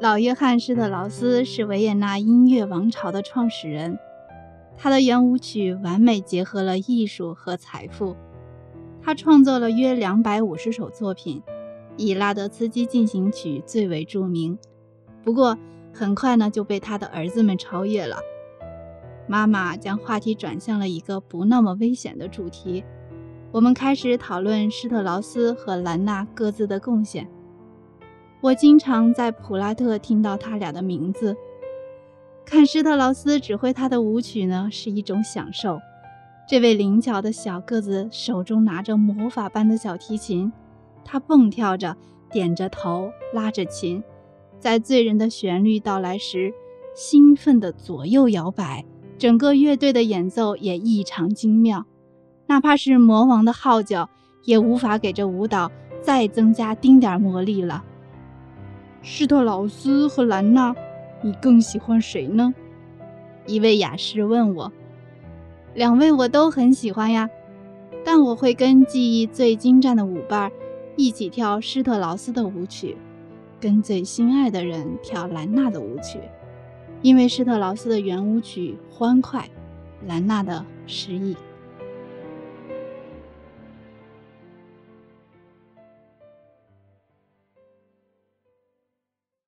老约翰施特劳斯是维也纳音乐王朝的创始人，他的圆舞曲完美结合了艺术和财富。他创作了约两百五十首作品，以《拉德茨基进行曲》最为著名。不过，很快呢就被他的儿子们超越了。妈妈将话题转向了一个不那么危险的主题，我们开始讨论施特劳斯和兰纳各自的贡献。我经常在普拉特听到他俩的名字。看施特劳斯指挥他的舞曲呢，是一种享受。这位灵巧的小个子手中拿着魔法般的小提琴，他蹦跳着，点着头，拉着琴，在醉人的旋律到来时，兴奋地左右摇摆。整个乐队的演奏也异常精妙，哪怕是魔王的号角，也无法给这舞蹈再增加丁点魔力了。施特劳斯和兰纳，你更喜欢谁呢？一位雅士问我。两位我都很喜欢呀，但我会跟技艺最精湛的舞伴一起跳施特劳斯的舞曲，跟最心爱的人跳兰纳的舞曲，因为施特劳斯的圆舞曲欢快，兰纳的诗意。